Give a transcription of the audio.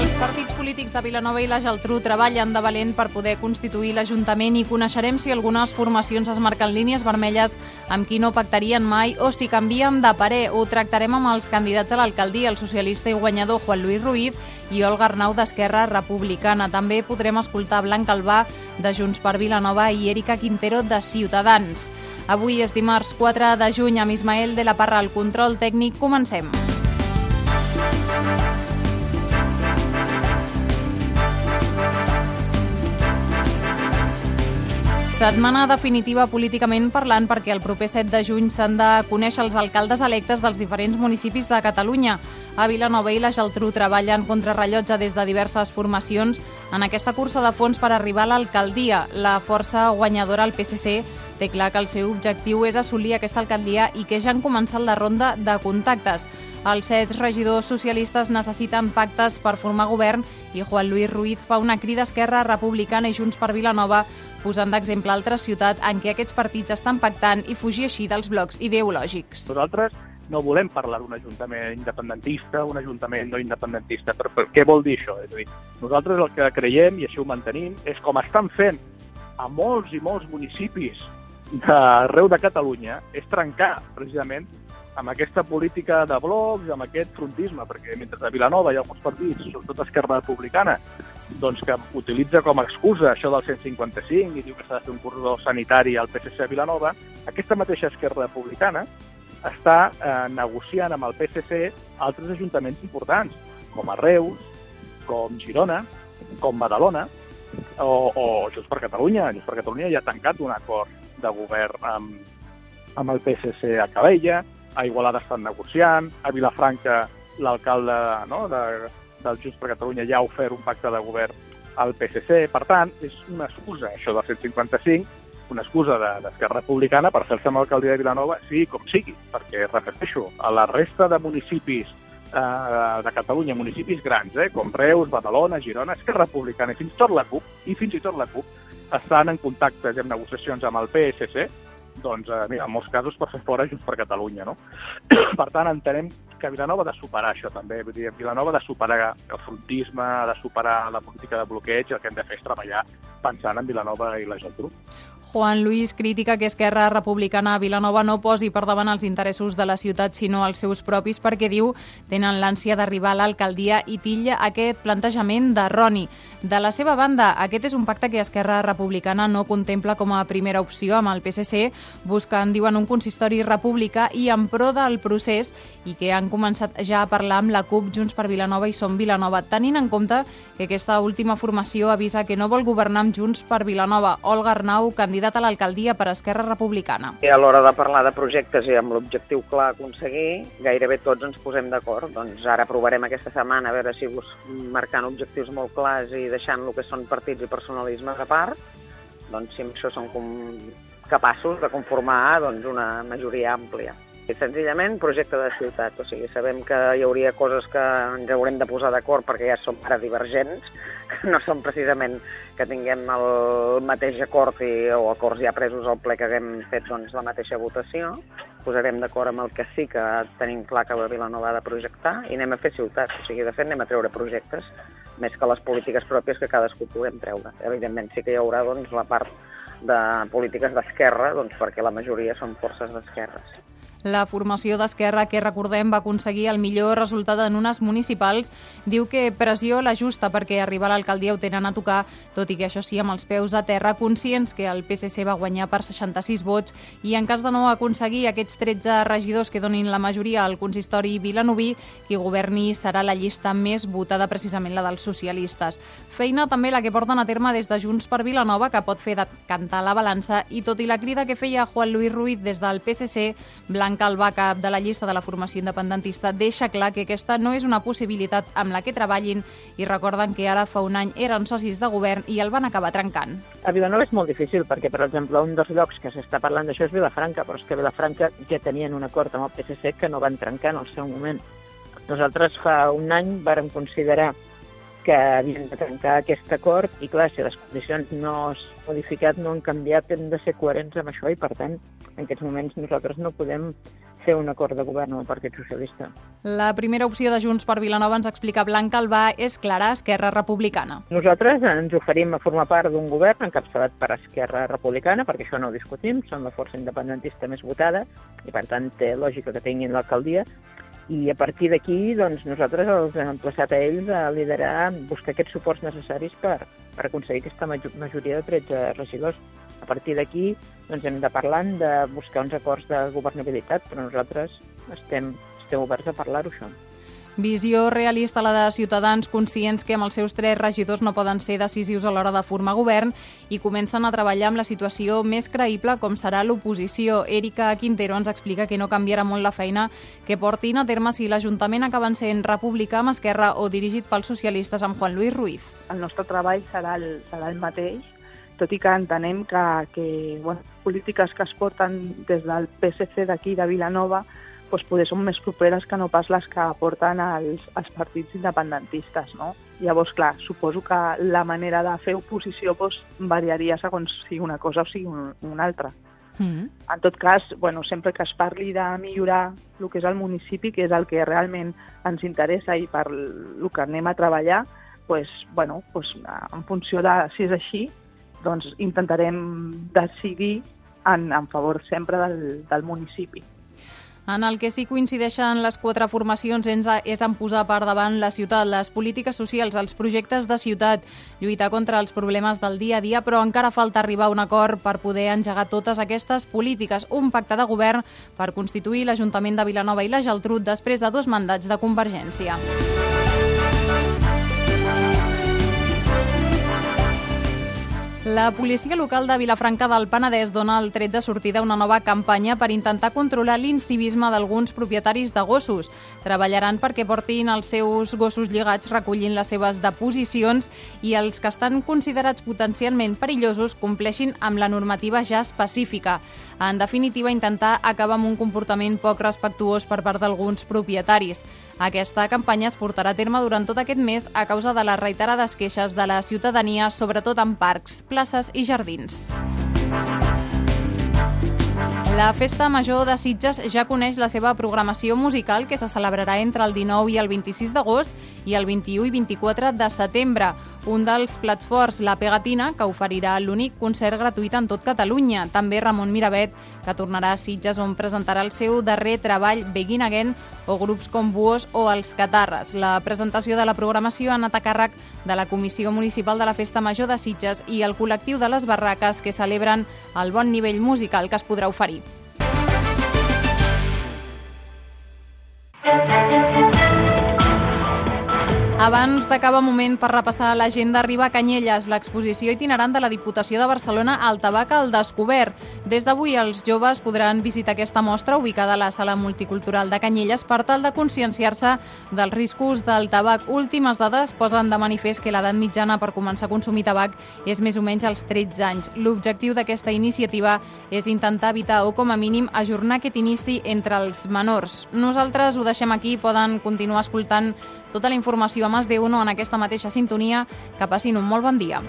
Els partits polítics de Vilanova i la Geltrú treballen de valent per poder constituir l'Ajuntament i coneixerem si algunes formacions es marquen línies vermelles amb qui no pactarien mai o si canvien de parer. Ho tractarem amb els candidats a l'alcaldia, el socialista i guanyador Juan Luis Ruiz i Olga Arnau d'Esquerra Republicana. També podrem escoltar Blanc Albà de Junts per Vilanova i Erika Quintero de Ciutadans. Avui és dimarts 4 de juny amb Ismael de la Parra al control tècnic. Comencem. Setmana definitiva políticament parlant perquè el proper 7 de juny s'han de conèixer els alcaldes electes dels diferents municipis de Catalunya. A Vilanova i la Geltrú treballen contra rellotge des de diverses formacions en aquesta cursa de fons per arribar a l'alcaldia. La força guanyadora, el PSC, té clar que el seu objectiu és assolir aquesta alcaldia i que ja han començat la ronda de contactes. Els set regidors socialistes necessiten pactes per formar govern i Juan Luis Ruiz fa una crida a Esquerra Republicana i Junts per Vilanova posant d'exemple altres ciutats en què aquests partits estan pactant i fugir així dels blocs ideològics. Nosaltres no volem parlar d'un ajuntament independentista, un ajuntament no independentista. Per, per què vol dir això? És a dir, nosaltres el que creiem, i així ho mantenim, és com estan fent a molts i molts municipis d'arreu de Catalunya, és trencar precisament amb aquesta política de blocs, amb aquest frontisme, perquè mentre a Vilanova hi ha alguns partits, sobretot Esquerra Republicana, doncs que utilitza com a excusa això del 155 i diu que s'ha de fer un corredor sanitari al PSC a Vilanova, aquesta mateixa Esquerra Republicana està eh, negociant amb el PSC altres ajuntaments importants, com a Reus, com Girona, com Badalona, o, o Junts per Catalunya. Junts per Catalunya ja ha tancat un acord de govern amb, amb el PSC a Cabella, a Igualada estan negociant, a Vilafranca l'alcalde no, de, del Junts per Catalunya ja ha ofert un pacte de govern al PSC. Per tant, és una excusa, això del 155, una excusa d'Esquerra Republicana per fer-se amb l'alcaldia de Vilanova, sigui com sigui, perquè, repeteixo, a la resta de municipis eh, de Catalunya, municipis grans, eh, com Reus, Badalona, Girona, Esquerra Republicana i fins i tot la CUP, i fins i tot la CUP, estan en contactes i en negociacions amb el PSC, doncs, eh, mira, en molts casos per fer fora Junts per Catalunya, no? per tant, entenem que Vilanova ha de superar això també, vull dir, Vilanova ha de superar el frontisme, ha de superar la política de bloqueig, el que hem de fer és treballar pensant en Vilanova i la Geltrú. Juan Luis critica que Esquerra Republicana a Vilanova no posi per davant els interessos de la ciutat, sinó els seus propis, perquè diu tenen l'ànsia d'arribar a l'alcaldia i tilla aquest plantejament de Roni. De la seva banda, aquest és un pacte que Esquerra Republicana no contempla com a primera opció amb el PSC, buscant, diuen, un consistori republicà i en pro del procés i que han començat ja a parlar amb la CUP, Junts per Vilanova i Som Vilanova, tenint en compte que aquesta última formació avisa que no vol governar amb Junts per Vilanova. Olga Arnau, candidat candidat a l'alcaldia per Esquerra Republicana. I a l'hora de parlar de projectes i amb l'objectiu clar a aconseguir, gairebé tots ens posem d'acord. Doncs ara provarem aquesta setmana a veure si marcant objectius molt clars i deixant el que són partits i personalismes a part, doncs si amb això som com capaços de conformar doncs, una majoria àmplia. I senzillament projecte de ciutat, o sigui, sabem que hi hauria coses que ens haurem de posar d'acord perquè ja som ara divergents, no són precisament que tinguem el mateix acord i, o acords ja presos al ple que haguem fet doncs, la mateixa votació, posarem d'acord amb el que sí que tenim clar que la Vilanova ha de projectar i anem a fer ciutat. O sigui, de fet, anem a treure projectes més que les polítiques pròpies que cadascú puguem treure. Evidentment, sí que hi haurà doncs, la part de polítiques d'esquerra, doncs, perquè la majoria són forces d'esquerres. La formació d'Esquerra, que recordem va aconseguir el millor resultat en unes municipals, diu que pressió la justa perquè arribar a l'alcaldia ho tenen a tocar, tot i que això sí amb els peus a terra, conscients que el PSC va guanyar per 66 vots i en cas de no aconseguir aquests 13 regidors que donin la majoria al consistori vilanoví, qui governi serà la llista més votada precisament la dels socialistes. Feina també la que porten a terme des de Junts per Vilanova, que pot fer de cantar la balança i tot i la crida que feia Juan Luis Ruiz des del PSC, Blanc Blanc Albà, cap de la llista de la formació independentista, deixa clar que aquesta no és una possibilitat amb la que treballin i recorden que ara fa un any eren socis de govern i el van acabar trencant. A Vilanova és molt difícil perquè, per exemple, un dels llocs que s'està parlant d'això és Vilafranca, però és que Vilafranca ja tenien un acord amb el PSC que no van trencar en el seu moment. Nosaltres fa un any vàrem considerar que havien de tancar aquest acord i, clar, si les condicions no s'han modificat, no han canviat, hem de ser coherents amb això i, per tant, en aquests moments nosaltres no podem fer un acord de govern amb el Partit Socialista. La primera opció de Junts per Vilanova ens explica Blanca Albà és clara, Esquerra Republicana. Nosaltres ens oferim a formar part d'un govern encapçalat per Esquerra Republicana, perquè això no ho discutim, són la força independentista més votada i, per tant, té lògica que tinguin l'alcaldia, i a partir d'aquí doncs, nosaltres els hem emplaçat a ells a liderar, buscar aquests suports necessaris per, per aconseguir aquesta majoria de 13 regidors. A partir d'aquí doncs, hem de parlar de buscar uns acords de governabilitat, però nosaltres estem, estem oberts a parlar-ho, això. Visió realista la de Ciutadans, conscients que amb els seus tres regidors no poden ser decisius a l'hora de formar govern i comencen a treballar amb la situació més creïble com serà l'oposició. Erika Quintero ens explica que no canviarà molt la feina que portin a terme si l'Ajuntament acaben sent republicà amb Esquerra o dirigit pels socialistes amb Juan Luis Ruiz. El nostre treball serà el, serà el mateix, tot i que entenem que, que bueno, polítiques que es porten des del PSC d'aquí de Vilanova doncs poder són més properes que no pas les que aporten els, els partits independentistes. No? Llavors, clar, suposo que la manera de fer oposició doncs, variaria segons sigui una cosa o sigui un, una altra. Mm -hmm. En tot cas, bueno, sempre que es parli de millorar el que és el municipi, que és el que realment ens interessa i per el que anem a treballar, pues, bueno, pues, en funció de si és així, doncs intentarem decidir en, en favor sempre del, del municipi. En el que sí coincideixen les quatre formacions és en posar per davant la ciutat, les polítiques socials, els projectes de ciutat, lluitar contra els problemes del dia a dia, però encara falta arribar a un acord per poder engegar totes aquestes polítiques. Un pacte de govern per constituir l'Ajuntament de Vilanova i la Geltrú després de dos mandats de Convergència. La policia local de Vilafranca del Penedès dona el tret de sortida una nova campanya per intentar controlar l'incivisme d'alguns propietaris de gossos. Treballaran perquè portin els seus gossos lligats recollint les seves deposicions i els que estan considerats potencialment perillosos compleixin amb la normativa ja específica. En definitiva, intentar acabar amb un comportament poc respectuós per part d'alguns propietaris. Aquesta campanya es portarà a terme durant tot aquest mes a causa de les reiterades queixes de la ciutadania, sobretot en parcs, places i jardins. La Festa Major de Sitges ja coneix la seva programació musical que se celebrarà entre el 19 i el 26 d'agost i el 21 i 24 de setembre. Un dels plats forts, la Pegatina, que oferirà l'únic concert gratuït en tot Catalunya. També Ramon Miravet, que tornarà a Sitges on presentarà el seu darrer treball Begin Again o grups com Buos o Els Catarres. La presentació de la programació ha anat a càrrec de la Comissió Municipal de la Festa Major de Sitges i el col·lectiu de les barraques que celebren el bon nivell musical que es podrà oferir. Abans d'acabar moment per repassar l'agenda, arriba a Canyelles, l'exposició itinerant de la Diputació de Barcelona al tabac al descobert. Des d'avui els joves podran visitar aquesta mostra ubicada a la sala multicultural de Canyelles per tal de conscienciar-se dels riscos del tabac. Últimes dades posen de manifest que l'edat mitjana per començar a consumir tabac és més o menys als 13 anys. L'objectiu d'aquesta iniciativa és intentar evitar o com a mínim ajornar aquest inici entre els menors. Nosaltres ho deixem aquí, poden continuar escoltant tota la informació Mas de Uno en aquesta mateixa sintonia. Que passin un molt bon dia.